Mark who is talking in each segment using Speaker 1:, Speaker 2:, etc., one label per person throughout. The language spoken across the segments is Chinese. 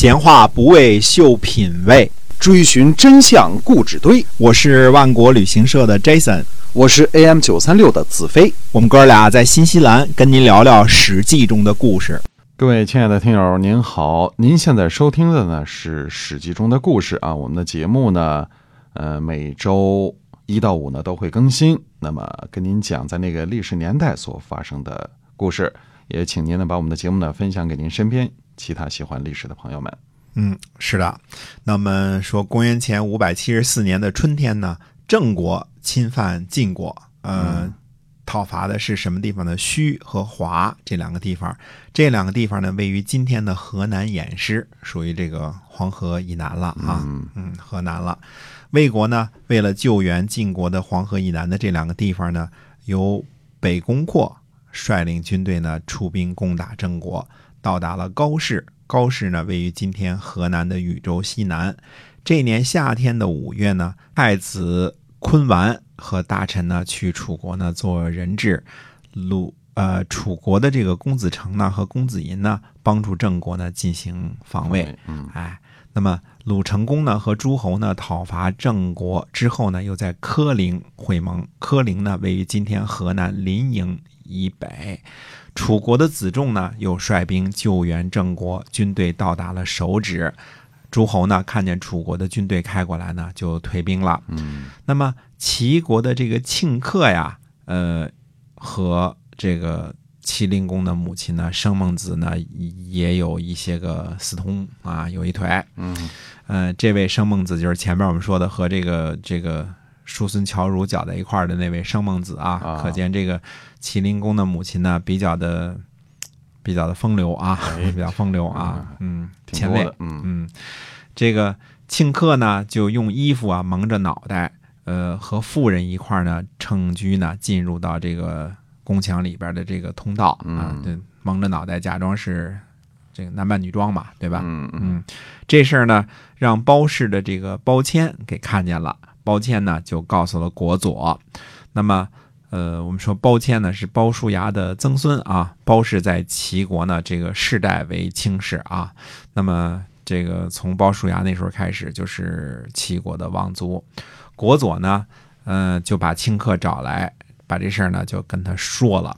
Speaker 1: 闲话不为秀品味，
Speaker 2: 追寻真相故纸堆。
Speaker 1: 我是万国旅行社的 Jason，
Speaker 2: 我是 AM 九三六的子飞。
Speaker 1: 我们哥俩在新西兰跟您聊聊《史记》中的故事。
Speaker 3: 各位亲爱的听友，您好！您现在收听的呢是《史记》中的故事啊。我们的节目呢，呃，每周一到五呢都会更新。那么跟您讲在那个历史年代所发生的故事，也请您呢把我们的节目呢分享给您身边其他喜欢历史的朋友们。
Speaker 1: 嗯，是的。那么说，公元前五百七十四年的春天呢，郑国侵犯晋国，呃，讨伐的是什么地方呢？胥和华这两个地方。这两个地方呢，位于今天的河南偃师，属于这个黄河以南了啊。嗯，河南了。魏国呢，为了救援晋国的黄河以南的这两个地方呢，由北宫括率领军队呢出兵攻打郑国，到达了高氏。高氏呢，位于今天河南的禹州西南。这年夏天的五月呢，太子昆完和大臣呢去楚国呢做人质。鲁呃，楚国的这个公子成呢和公子银呢，帮助郑国呢进行防卫。
Speaker 3: 嗯，
Speaker 1: 哎，那么鲁成公呢和诸侯呢讨伐郑国之后呢，又在柯陵会盟。柯陵呢，位于今天河南临颍以北。楚国的子仲呢，又率兵救援郑国，军队到达了首止。诸侯呢，看见楚国的军队开过来呢，就退兵了。
Speaker 3: 嗯，
Speaker 1: 那么齐国的这个庆克呀，呃，和这个齐灵公的母亲呢，生孟子呢，也有一些个私通啊，有一腿。
Speaker 3: 嗯，
Speaker 1: 呃，这位生孟子就是前面我们说的和这个这个。叔孙侨如搅在一块儿的那位生孟子啊，可见这个麒麟公的母亲呢，比较的比较的风流啊，比较风流啊，嗯，前卫，
Speaker 3: 嗯
Speaker 1: 嗯，这个庆克呢，就用衣服啊蒙着脑袋，呃，和妇人一块儿呢乘车呢进入到这个宫墙里边的这个通道啊，对，蒙着脑袋假装是这个男扮女装嘛，对吧？
Speaker 3: 嗯
Speaker 1: 嗯，这事儿呢，让包氏的这个包谦给看见了。包谦呢，就告诉了国佐。那么，呃，我们说包谦呢是包叔牙的曾孙啊。包氏在齐国呢，这个世代为卿氏啊。那么，这个从包叔牙那时候开始，就是齐国的望族。国佐呢，呃，就把庆克找来，把这事儿呢就跟他说了。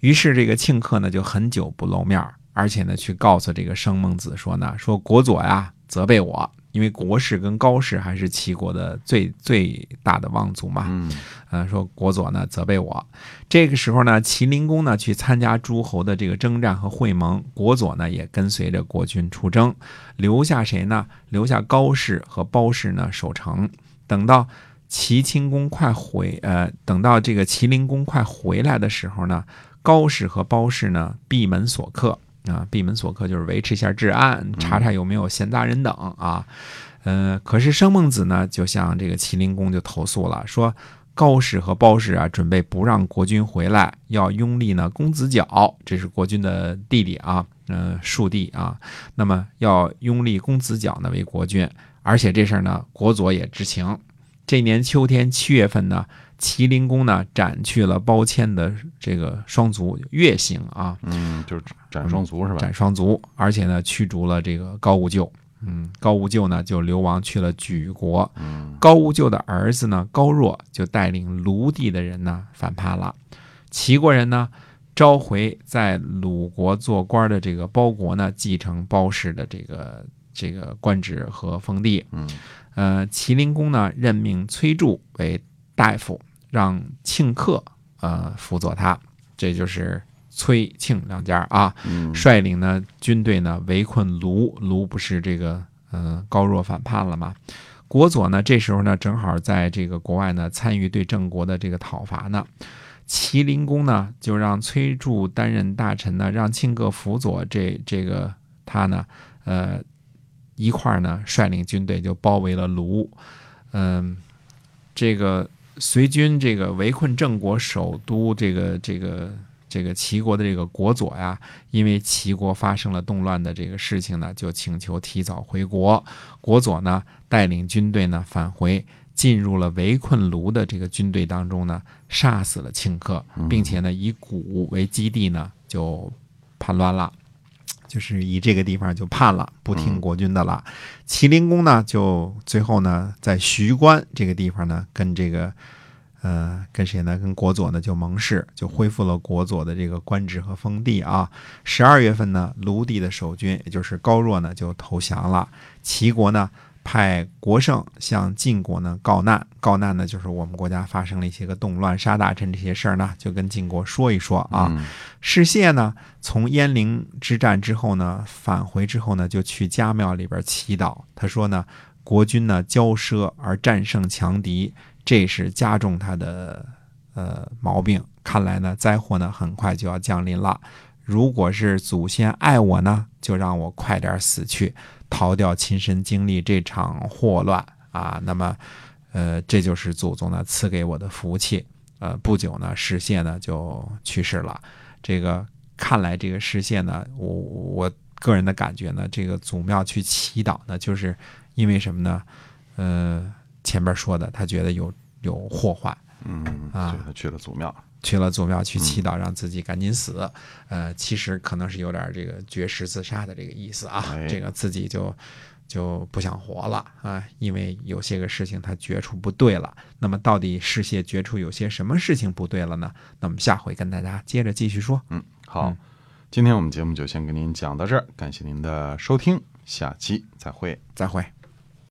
Speaker 1: 于是，这个庆克呢就很久不露面，而且呢去告诉这个生孟子说呢，说国佐呀责备我。因为国氏跟高氏还是齐国的最最大的望族嘛，
Speaker 3: 嗯，
Speaker 1: 呃，说国佐呢责备我。这个时候呢，齐灵公呢去参加诸侯的这个征战和会盟，国佐呢也跟随着国君出征，留下谁呢？留下高氏和包氏呢守城。等到齐清公快回，呃，等到这个齐灵公快回来的时候呢，高氏和包氏呢闭门锁客。啊，闭门锁客就是维持一下治安，查查有没有闲杂人等啊。呃，可是生孟子呢，就向这个齐灵公就投诉了，说高氏和褒氏啊，准备不让国君回来，要拥立呢公子角，这是国君的弟弟啊，呃，庶弟啊。那么要拥立公子角呢为国君，而且这事儿呢，国佐也知情。这年秋天七月份呢。齐灵公呢斩去了包谦的这个双足，月刑啊，
Speaker 3: 嗯，就是斩双足是吧？
Speaker 1: 斩双足，而且呢驱逐了这个高无咎，嗯，高无咎呢就流亡去了莒国，
Speaker 3: 嗯，
Speaker 1: 高无咎的儿子呢高若就带领卢地的人呢反叛了，齐国人呢召回在鲁国做官的这个包国呢继承包氏的这个这个官职和封地，
Speaker 3: 嗯，
Speaker 1: 呃，齐灵公呢任命崔杼为大夫。让庆克呃辅佐他，这就是崔庆两家啊，率领呢军队呢围困卢，卢不是这个嗯高若反叛了吗？国佐呢这时候呢正好在这个国外呢参与对郑国的这个讨伐呢，齐灵公呢就让崔杼担任大臣呢，让庆克辅佐这这个他呢呃一块呢率领军队就包围了卢，嗯这个。随军这个围困郑国首都，这个这个这个齐国的这个国佐呀，因为齐国发生了动乱的这个事情呢，就请求提早回国。国佐呢带领军队呢返回，进入了围困卢的这个军队当中呢，杀死了庆克，并且呢以谷为基地呢就叛乱了。就是以这个地方就判了，不听国君的了。麒麟公呢，就最后呢，在徐关这个地方呢，跟这个呃跟谁呢？跟国佐呢就盟誓，就恢复了国佐的这个官职和封地啊。十二月份呢，卢地的守军也就是高若呢就投降了，齐国呢。派国胜向晋国呢告难，告难呢就是我们国家发生了一些个动乱、杀大臣这些事儿呢，就跟晋国说一说啊。士燮呢从鄢陵之战之后呢返回之后呢，就去家庙里边祈祷。他说呢，国君呢骄奢而战胜强敌，这是加重他的呃毛病。看来呢灾祸呢很快就要降临了。如果是祖先爱我呢，就让我快点死去。逃掉，亲身经历这场祸乱啊！那么，呃，这就是祖宗呢赐给我的福气。呃，不久呢，石谢呢就去世了。这个看来，这个石谢呢，我我个人的感觉呢，这个祖庙去祈祷呢，就是因为什么呢？呃，前边说的，他觉得有有祸患，
Speaker 3: 嗯
Speaker 1: 啊，
Speaker 3: 他去了祖庙。
Speaker 1: 去了祖庙去祈祷，让自己赶紧死。呃，其实可能是有点这个绝食自杀的这个意思啊。这个自己就就不想活了啊，因为有些个事情他觉出不对了。那么到底世谢觉出有些什么事情不对了呢？那我们下回跟大家接着继续说。
Speaker 3: 嗯，好，今天我们节目就先跟您讲到这儿，感谢您的收听，下期再会，
Speaker 1: 再会。